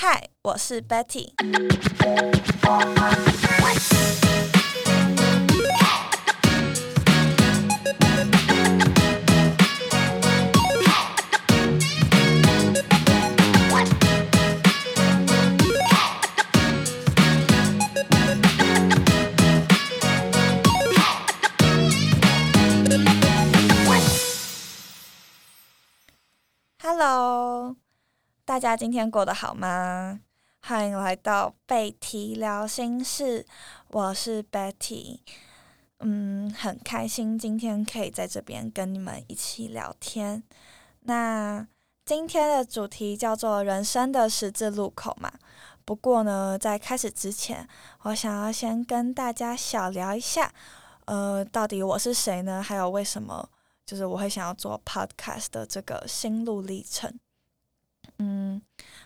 嗨，我是 Betty。Hello，大家今天过得好吗？欢迎来到贝提聊心事，我是 Betty。嗯，很开心今天可以在这边跟你们一起聊天。那今天的主题叫做人生的十字路口嘛。不过呢，在开始之前，我想要先跟大家小聊一下，呃，到底我是谁呢？还有为什么？就是我会想要做 podcast 的这个心路历程，嗯，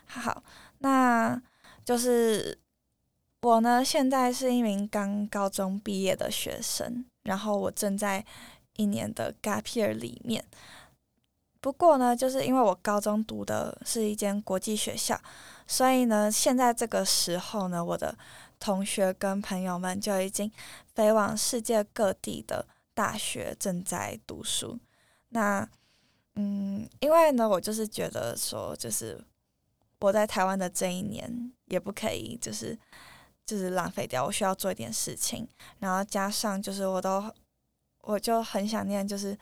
好，那就是我呢，现在是一名刚高中毕业的学生，然后我正在一年的 gap year 里面。不过呢，就是因为我高中读的是一间国际学校，所以呢，现在这个时候呢，我的同学跟朋友们就已经飞往世界各地的。大学正在读书，那嗯，因为呢，我就是觉得说，就是我在台湾的这一年也不可以，就是就是浪费掉，我需要做一点事情，然后加上就是我都我就很想念，就是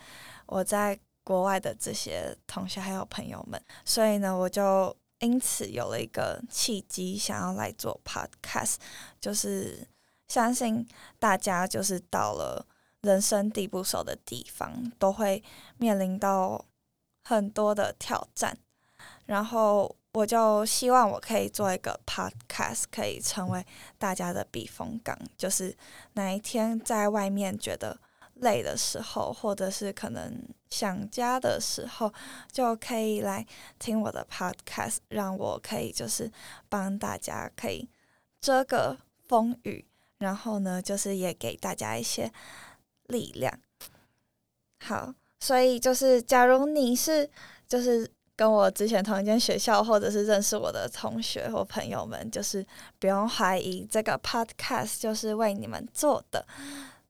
我在国外的这些同学还有朋友们，所以呢，我就因此有了一个契机，想要来做 podcast，就是相信大家就是到了。人生地不熟的地方，都会面临到很多的挑战。然后，我就希望我可以做一个 podcast，可以成为大家的避风港。就是哪一天在外面觉得累的时候，或者是可能想家的时候，就可以来听我的 podcast，让我可以就是帮大家可以遮个风雨。然后呢，就是也给大家一些。力量，好，所以就是，假如你是就是跟我之前同一间学校，或者是认识我的同学或朋友们，就是不用怀疑这个 podcast 就是为你们做的。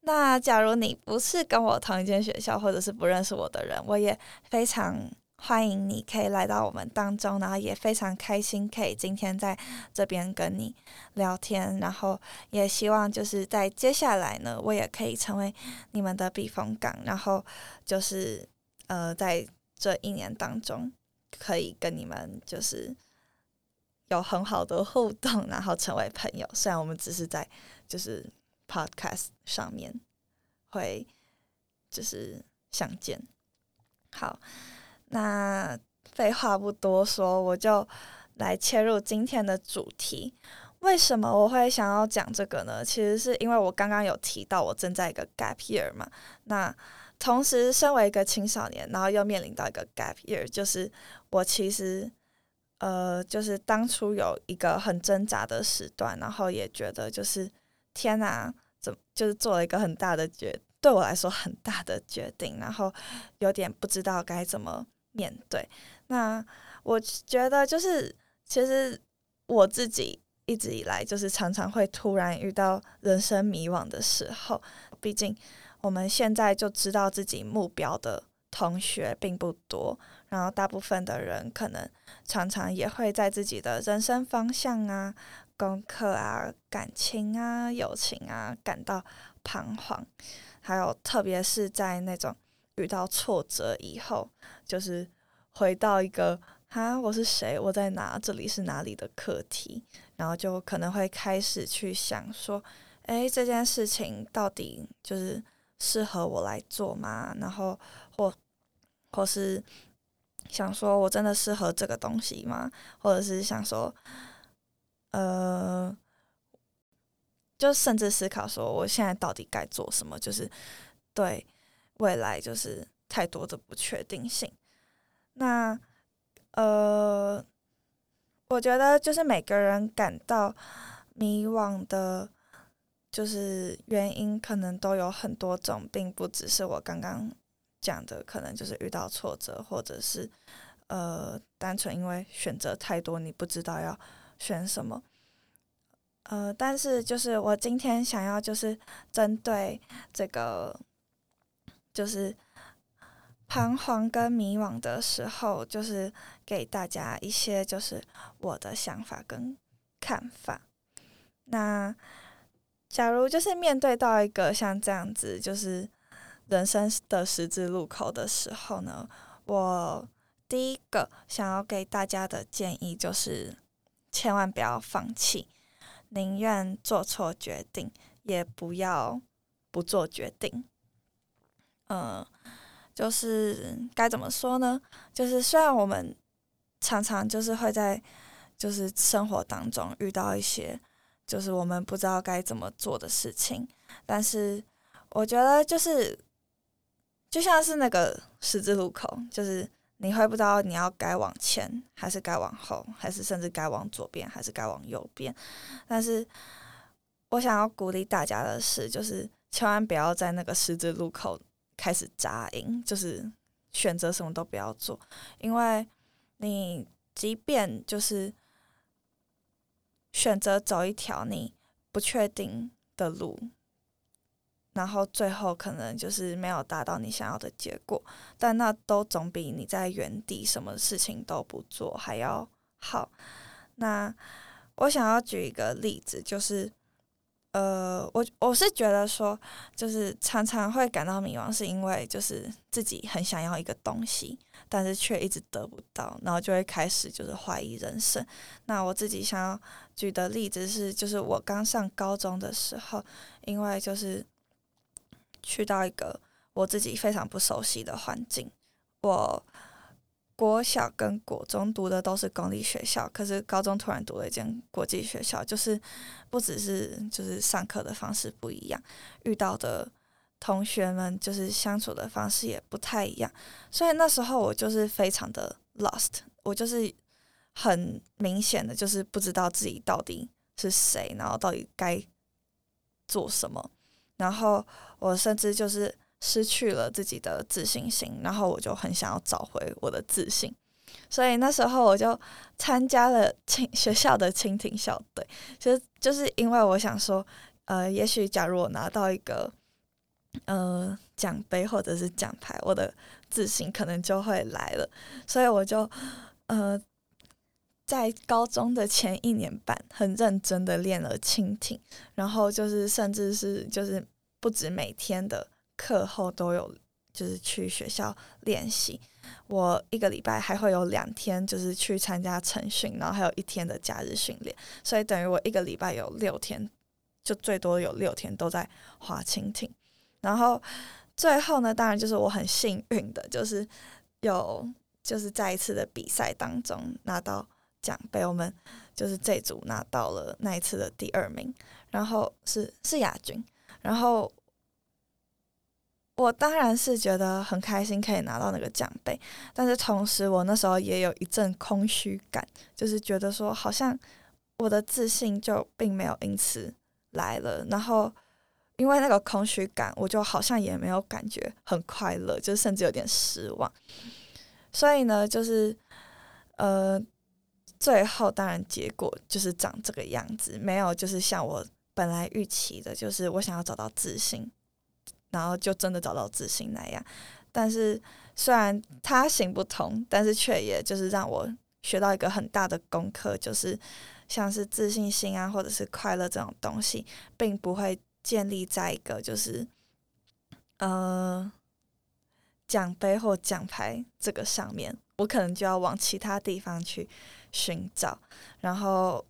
那假如你不是跟我同一间学校，或者是不认识我的人，我也非常。欢迎你可以来到我们当中，然后也非常开心可以今天在这边跟你聊天，然后也希望就是在接下来呢，我也可以成为你们的避风港，然后就是呃在这一年当中可以跟你们就是有很好的互动，然后成为朋友。虽然我们只是在就是 podcast 上面会就是相见，好。那废话不多说，我就来切入今天的主题。为什么我会想要讲这个呢？其实是因为我刚刚有提到我正在一个 gap year 嘛。那同时，身为一个青少年，然后又面临到一个 gap year，就是我其实呃，就是当初有一个很挣扎的时段，然后也觉得就是天哪，怎就是做了一个很大的决，对我来说很大的决定，然后有点不知道该怎么。面对那，我觉得就是其实我自己一直以来就是常常会突然遇到人生迷惘的时候。毕竟我们现在就知道自己目标的同学并不多，然后大部分的人可能常常也会在自己的人生方向啊、功课啊、感情啊、友情啊感到彷徨，还有特别是在那种。遇到挫折以后，就是回到一个哈，我是谁？我在哪？这里是哪里的课题？然后就可能会开始去想说，哎，这件事情到底就是适合我来做吗？然后或或是想说我真的适合这个东西吗？或者是想说，呃，就甚至思考说，我现在到底该做什么？就是对。未来就是太多的不确定性。那呃，我觉得就是每个人感到迷惘的，就是原因可能都有很多种，并不只是我刚刚讲的，可能就是遇到挫折，或者是呃，单纯因为选择太多，你不知道要选什么。呃，但是就是我今天想要就是针对这个，就是彷徨跟迷惘的时候，就是给大家一些就是我的想法跟看法。那假如就是面对到一个像这样子就是人生的十字路口的时候呢，我第一个想要给大家的建议就是千万不要放弃。宁愿做错决定，也不要不做决定。嗯，就是该怎么说呢？就是虽然我们常常就是会在就是生活当中遇到一些就是我们不知道该怎么做的事情，但是我觉得就是就像是那个十字路口，就是。你会不知道你要该往前还是该往后，还是甚至该往左边还是该往右边。但是我想要鼓励大家的是，就是千万不要在那个十字路口开始扎营，就是选择什么都不要做，因为你即便就是选择走一条你不确定的路。然后最后可能就是没有达到你想要的结果，但那都总比你在原地什么事情都不做还要好。那我想要举一个例子，就是呃，我我是觉得说，就是常常会感到迷茫，是因为就是自己很想要一个东西，但是却一直得不到，然后就会开始就是怀疑人生。那我自己想要举的例子是，就是我刚上高中的时候，因为就是。去到一个我自己非常不熟悉的环境。我国小跟国中读的都是公立学校，可是高中突然读了一间国际学校，就是不只是就是上课的方式不一样，遇到的同学们就是相处的方式也不太一样。所以那时候我就是非常的 lost，我就是很明显的就是不知道自己到底是谁，然后到底该做什么。然后我甚至就是失去了自己的自信心，然后我就很想要找回我的自信，所以那时候我就参加了蜻 学校的蜻蜓校队，其实就是因为我想说，呃，也许假如我拿到一个呃奖杯或者是奖牌，我的自信可能就会来了，所以我就呃在高中的前一年半很认真的练了蜻蜓，然后就是甚至是就是。不止每天的课后都有，就是去学校练习。我一个礼拜还会有两天，就是去参加晨训，然后还有一天的假日训练。所以等于我一个礼拜有六天，就最多有六天都在划蜻蜓。然后最后呢，当然就是我很幸运的，就是有就是在一次的比赛当中拿到奖杯。我们就是这组拿到了那一次的第二名，然后是是亚军。然后，我当然是觉得很开心可以拿到那个奖杯，但是同时我那时候也有一阵空虚感，就是觉得说好像我的自信就并没有因此来了。然后因为那个空虚感，我就好像也没有感觉很快乐，就甚至有点失望。所以呢，就是呃，最后当然结果就是长这个样子，没有就是像我。本来预期的就是我想要找到自信，然后就真的找到自信那样。但是虽然它行不通，但是却也就是让我学到一个很大的功课，就是像是自信心啊，或者是快乐这种东西，并不会建立在一个就是呃奖杯或奖牌这个上面。我可能就要往其他地方去寻找，然后。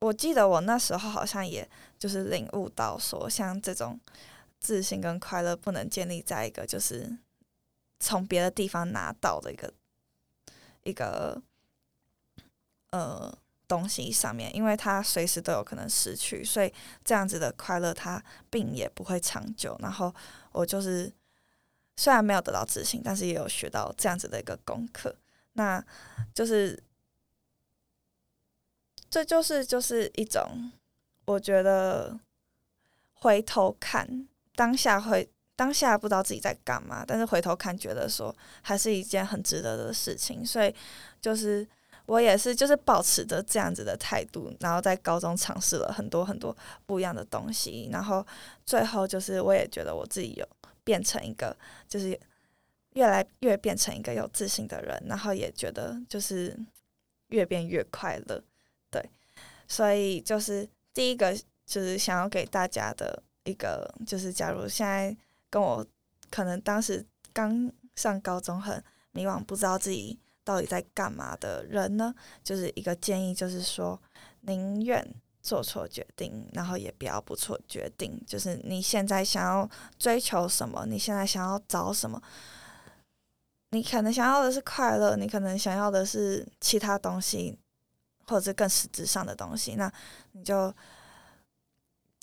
我记得我那时候好像也就是领悟到说，像这种自信跟快乐不能建立在一个就是从别的地方拿到的一个一个呃东西上面，因为它随时都有可能失去，所以这样子的快乐它并也不会长久。然后我就是虽然没有得到自信，但是也有学到这样子的一个功课，那就是。这就是就是一种，我觉得回头看当下会当下不知道自己在干嘛，但是回头看觉得说还是一件很值得的事情，所以就是我也是就是保持着这样子的态度，然后在高中尝试了很多很多不一样的东西，然后最后就是我也觉得我自己有变成一个就是越来越变成一个有自信的人，然后也觉得就是越变越快乐，对，所以就是第一个就是想要给大家的一个就是，假如现在跟我可能当时刚上高中很迷惘，不知道自己。到底在干嘛的人呢？就是一个建议，就是说，宁愿做错决定，然后也不要不错决定。就是你现在想要追求什么，你现在想要找什么，你可能想要的是快乐，你可能想要的是其他东西，或者是更实质上的东西，那你就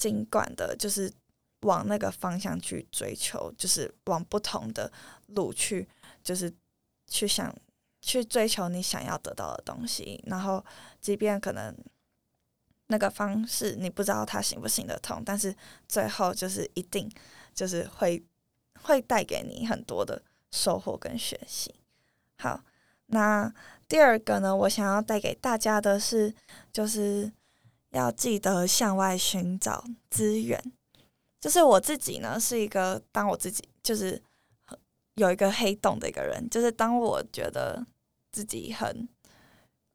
尽管的，就是往那个方向去追求，就是往不同的路去，就是去想。去追求你想要得到的东西，然后即便可能那个方式你不知道它行不行得通，但是最后就是一定就是会会带给你很多的收获跟学习。好，那第二个呢，我想要带给大家的是，就是要记得向外寻找资源。就是我自己呢，是一个当我自己就是有一个黑洞的一个人，就是当我觉得。自己很，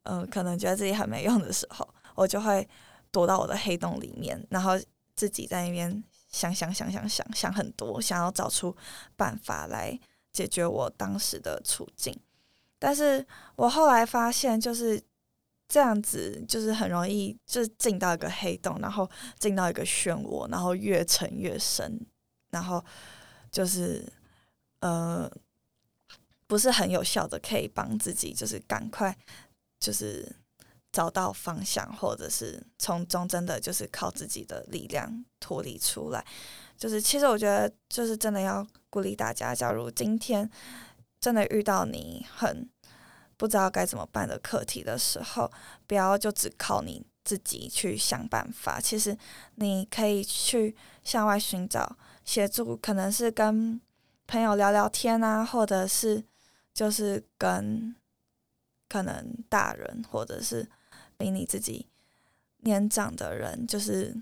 嗯，可能觉得自己很没用的时候，我就会躲到我的黑洞里面，然后自己在那边想想想想想想很多，想要找出办法来解决我当时的处境。但是我后来发现，就是这样子，就是很容易就是进到一个黑洞，然后进到一个漩涡，然后越沉越深，然后就是呃。不是很有效的，可以帮自己就是赶快就是找到方向，或者是从中真的就是靠自己的力量脱离出来。就是其实我觉得，就是真的要鼓励大家，假如今天真的遇到你很不知道该怎么办的课题的时候，不要就只靠你自己去想办法。其实你可以去向外寻找协助，可能是跟朋友聊聊天啊，或者是。就是跟可能大人或者是比你自己年长的人，就是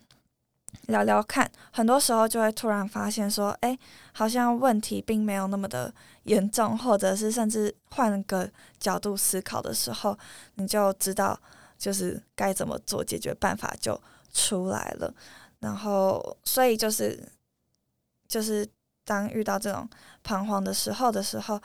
聊聊看。很多时候就会突然发现说，哎，好像问题并没有那么的严重，或者是甚至换个角度思考的时候，你就知道就是该怎么做，解决办法就出来了。然后，所以就是就是当遇到这种彷徨的时候的时候。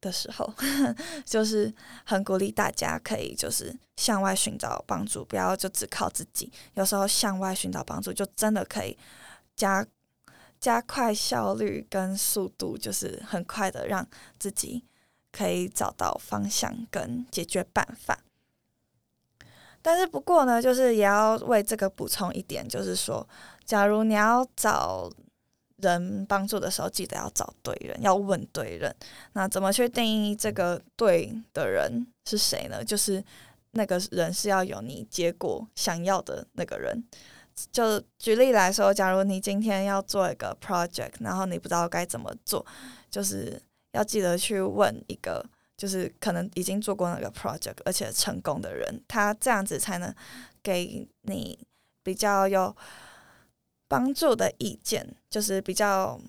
的时候，就是很鼓励大家可以就是向外寻找帮助，不要就只靠自己。有时候向外寻找帮助，就真的可以加加快效率跟速度，就是很快的让自己可以找到方向跟解决办法。但是不过呢，就是也要为这个补充一点，就是说，假如你要找。人帮助的时候，记得要找对人，要问对人。那怎么去定义这个对的人是谁呢？就是那个人是要有你结果想要的那个人。就举例来说，假如你今天要做一个 project，然后你不知道该怎么做，就是要记得去问一个，就是可能已经做过那个 project 而且成功的人，他这样子才能给你比较有。帮助的意见就是比较，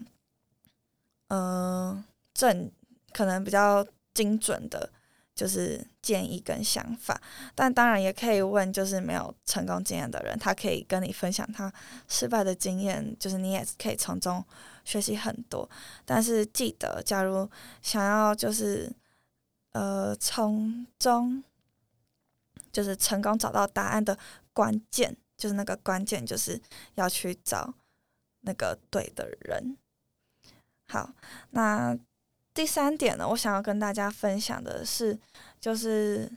嗯，正可能比较精准的，就是建议跟想法。但当然也可以问，就是没有成功经验的人，他可以跟你分享他失败的经验，就是你也可以从中学习很多。但是记得，假如想要就是呃从中就是成功找到答案的关键。就是那个关键，就是要去找那个对的人。好，那第三点呢，我想要跟大家分享的是，就是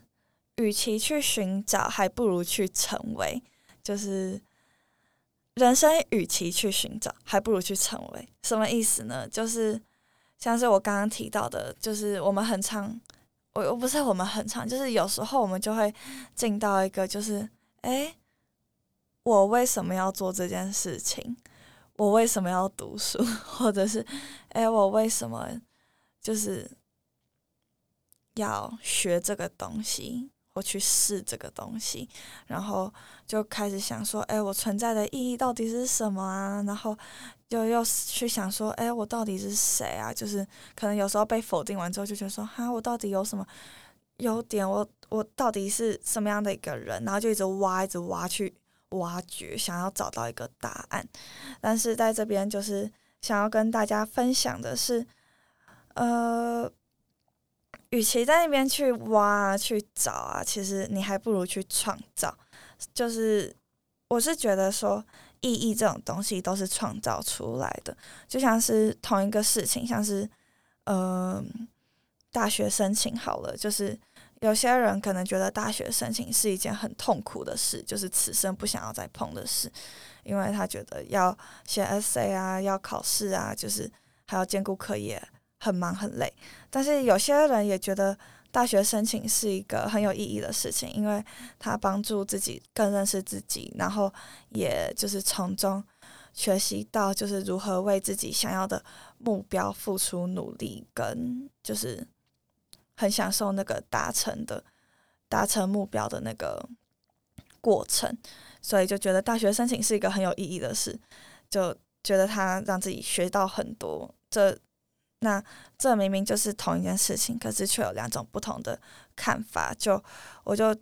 与其去寻找，还不如去成为。就是人生，与其去寻找，还不如去成为。什么意思呢？就是像是我刚刚提到的，就是我们很常，我我不是我们很常，就是有时候我们就会进到一个，就是哎。我为什么要做这件事情？我为什么要读书？或者是，哎，我为什么就是要学这个东西，我去试这个东西，然后就开始想说，哎，我存在的意义到底是什么啊？然后就又去想说，哎，我到底是谁啊？就是可能有时候被否定完之后，就觉得说，哈，我到底有什么优点？我我到底是什么样的一个人？然后就一直挖，一直挖去挖掘，想要找到一个答案。但是在这边就是想要跟大家分享的是，呃。与其在那边去挖啊去找啊，其实你还不如去创造。就是我是觉得说，意义这种东西都是创造出来的。就像是同一个事情，像是呃大学申请好了，就是有些人可能觉得大学申请是一件很痛苦的事，就是此生不想要再碰的事，因为他觉得要写 essay 啊，要考试啊，就是还要兼顾课业。很忙很累，但是有些人也觉得大学申请是一个很有意义的事情，因为它帮助自己更认识自己，然后也就是从中学习到就是如何为自己想要的目标付出努力，跟就是很享受那个达成的达成目标的那个过程，所以就觉得大学申请是一个很有意义的事，就觉得他让自己学到很多这。那这明明就是同一件事情，可是却有两种不同的看法。就我就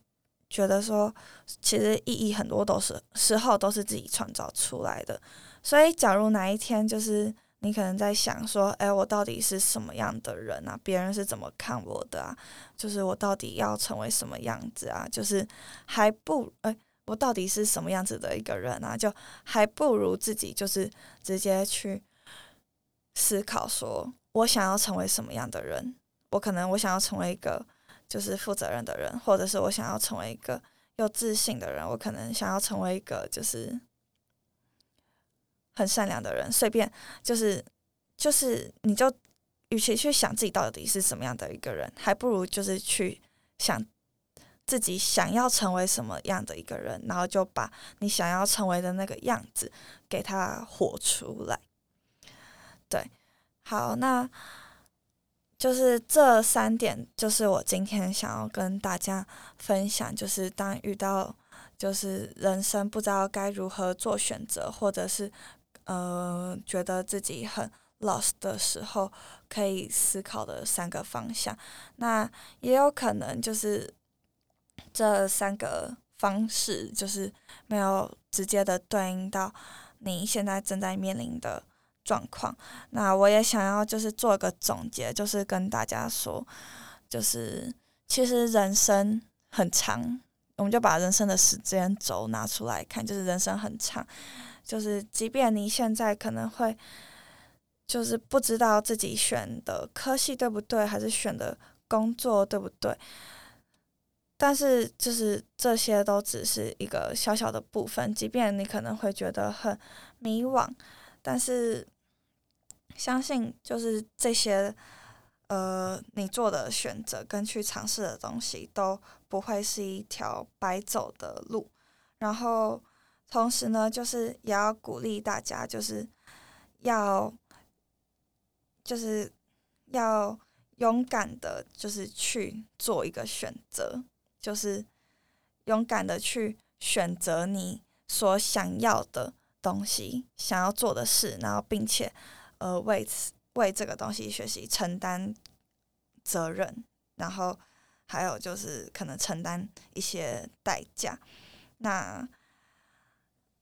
觉得说，其实意义很多都是时候都是自己创造出来的。所以，假如哪一天就是你可能在想说，哎，我到底是什么样的人啊？别人是怎么看我的啊？就是我到底要成为什么样子啊？就是还不哎，我到底是什么样子的一个人啊？就还不如自己就是直接去思考说。我想要成为什么样的人？我可能我想要成为一个就是负责任的人，或者是我想要成为一个有自信的人。我可能想要成为一个就是很善良的人。随便就是就是，你就与其去想自己到底是什么样的一个人，还不如就是去想自己想要成为什么样的一个人，然后就把你想要成为的那个样子给他活出来。对。好，那就是这三点，就是我今天想要跟大家分享。就是当遇到就是人生不知道该如何做选择，或者是呃觉得自己很 lost 的时候，可以思考的三个方向。那也有可能就是这三个方式，就是没有直接的对应到你现在正在面临的。状况，那我也想要就是做个总结，就是跟大家说，就是其实人生很长，我们就把人生的时间轴拿出来看，就是人生很长，就是即便你现在可能会就是不知道自己选的科系对不对，还是选的工作对不对，但是就是这些都只是一个小小的部分，即便你可能会觉得很迷惘，但是。相信就是这些，呃，你做的选择跟去尝试的东西都不会是一条白走的路。然后，同时呢，就是也要鼓励大家，就是要，就是要勇敢的，就是去做一个选择，就是勇敢的去选择你所想要的东西，想要做的事，然后并且。呃，为此为这个东西学习承担责任，然后还有就是可能承担一些代价。那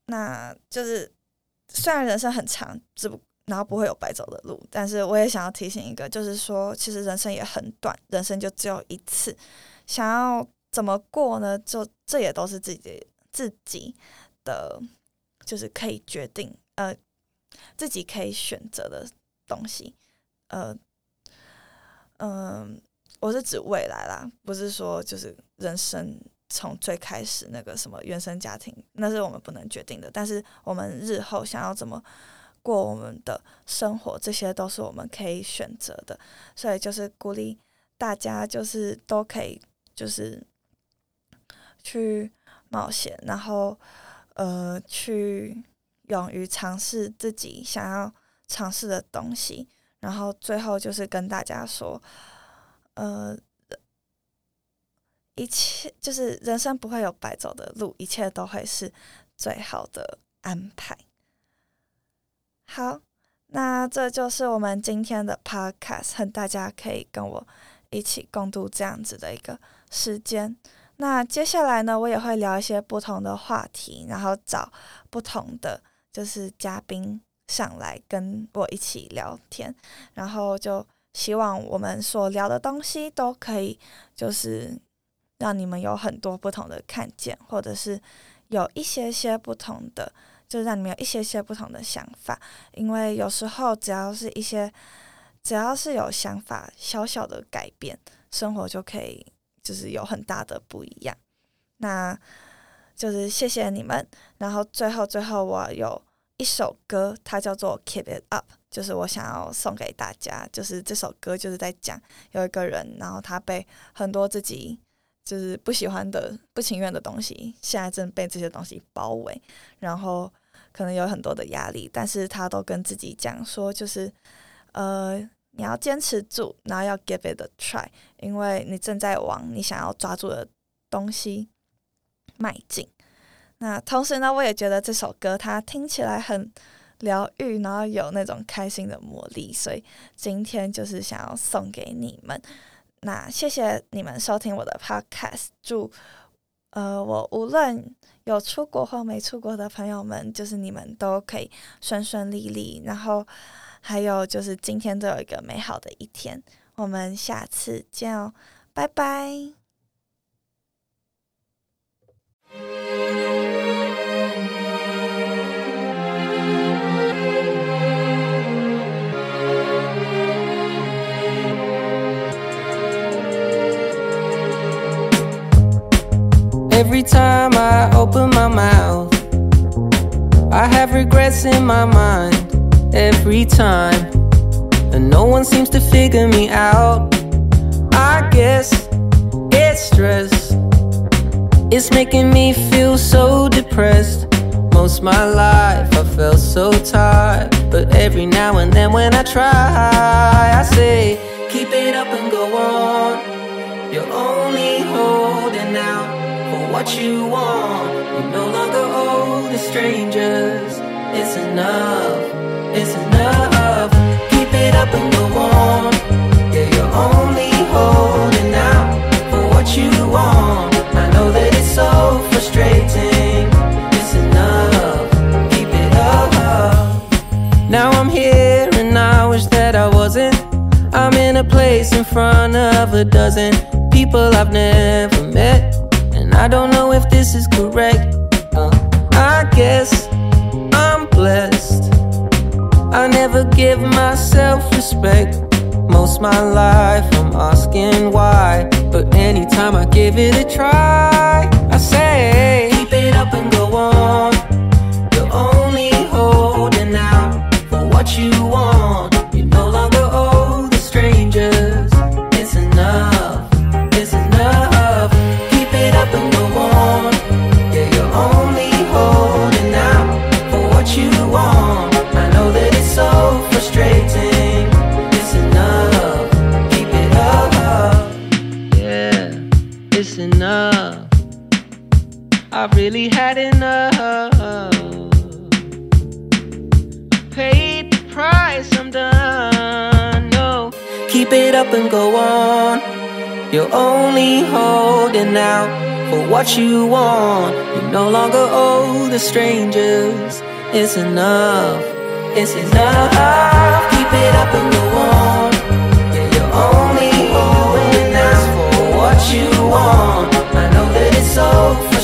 那就是虽然人生很长，只不然后不会有白走的路，但是我也想要提醒一个，就是说其实人生也很短，人生就只有一次，想要怎么过呢？就这也都是自己自己的，就是可以决定呃。自己可以选择的东西，呃，嗯，我是指未来啦，不是说就是人生从最开始那个什么原生家庭，那是我们不能决定的。但是我们日后想要怎么过我们的生活，这些都是我们可以选择的。所以就是鼓励大家，就是都可以，就是去冒险，然后呃去。勇于尝试自己想要尝试的东西，然后最后就是跟大家说，呃，一切就是人生不会有白走的路，一切都会是最好的安排。好，那这就是我们今天的 podcast，和大家可以跟我一起共度这样子的一个时间。那接下来呢，我也会聊一些不同的话题，然后找不同的就是嘉宾上来跟我一起聊天，然后就希望我们所聊的东西都可以就是让你们有很多不同的看见，或者是有一些些不同的，就让你们有一些些不同的想法。因为有时候只要是一些，只要是有想法，小小的改变，生活就可以。就是有很大的不一样，那就是谢谢你们。然后最后最后，我有一首歌，它叫做《Keep It Up》，就是我想要送给大家。就是这首歌就是在讲有一个人，然后他被很多自己就是不喜欢的、不情愿的东西，现在正被这些东西包围，然后可能有很多的压力，但是他都跟自己讲说，就是呃。你要坚持住，然后要 give it a try，因为你正在往你想要抓住的东西迈进。那同时呢，我也觉得这首歌它听起来很疗愈，然后有那种开心的魔力，所以今天就是想要送给你们。那谢谢你们收听我的 podcast，祝呃我无论有出国或没出国的朋友们，就是你们都可以顺顺利利，然后。还有就是今天都有一个美好的一天，我们下次见哦，拜拜。Every time I open my mouth, I have regrets in my mind. every time. And no one seems to figure me out. I guess it's stress. It's making me feel so depressed. Most my life I felt so tired. But every now and then when I try, I say, keep it up and what you want. You no longer owe the strangers. It's enough it's enough. Keep it up and go on. Yeah, you're only holding out for what you want. I know that it's so frustrating. It's enough. Keep it up. Now I'm here and I wish that I wasn't. I'm in a place in front of a dozen people I've never what you want. You no longer owe the strangers. It's enough. It's enough. Keep it up and go on. Yeah, you're only holding out for what you want. I know that it's so.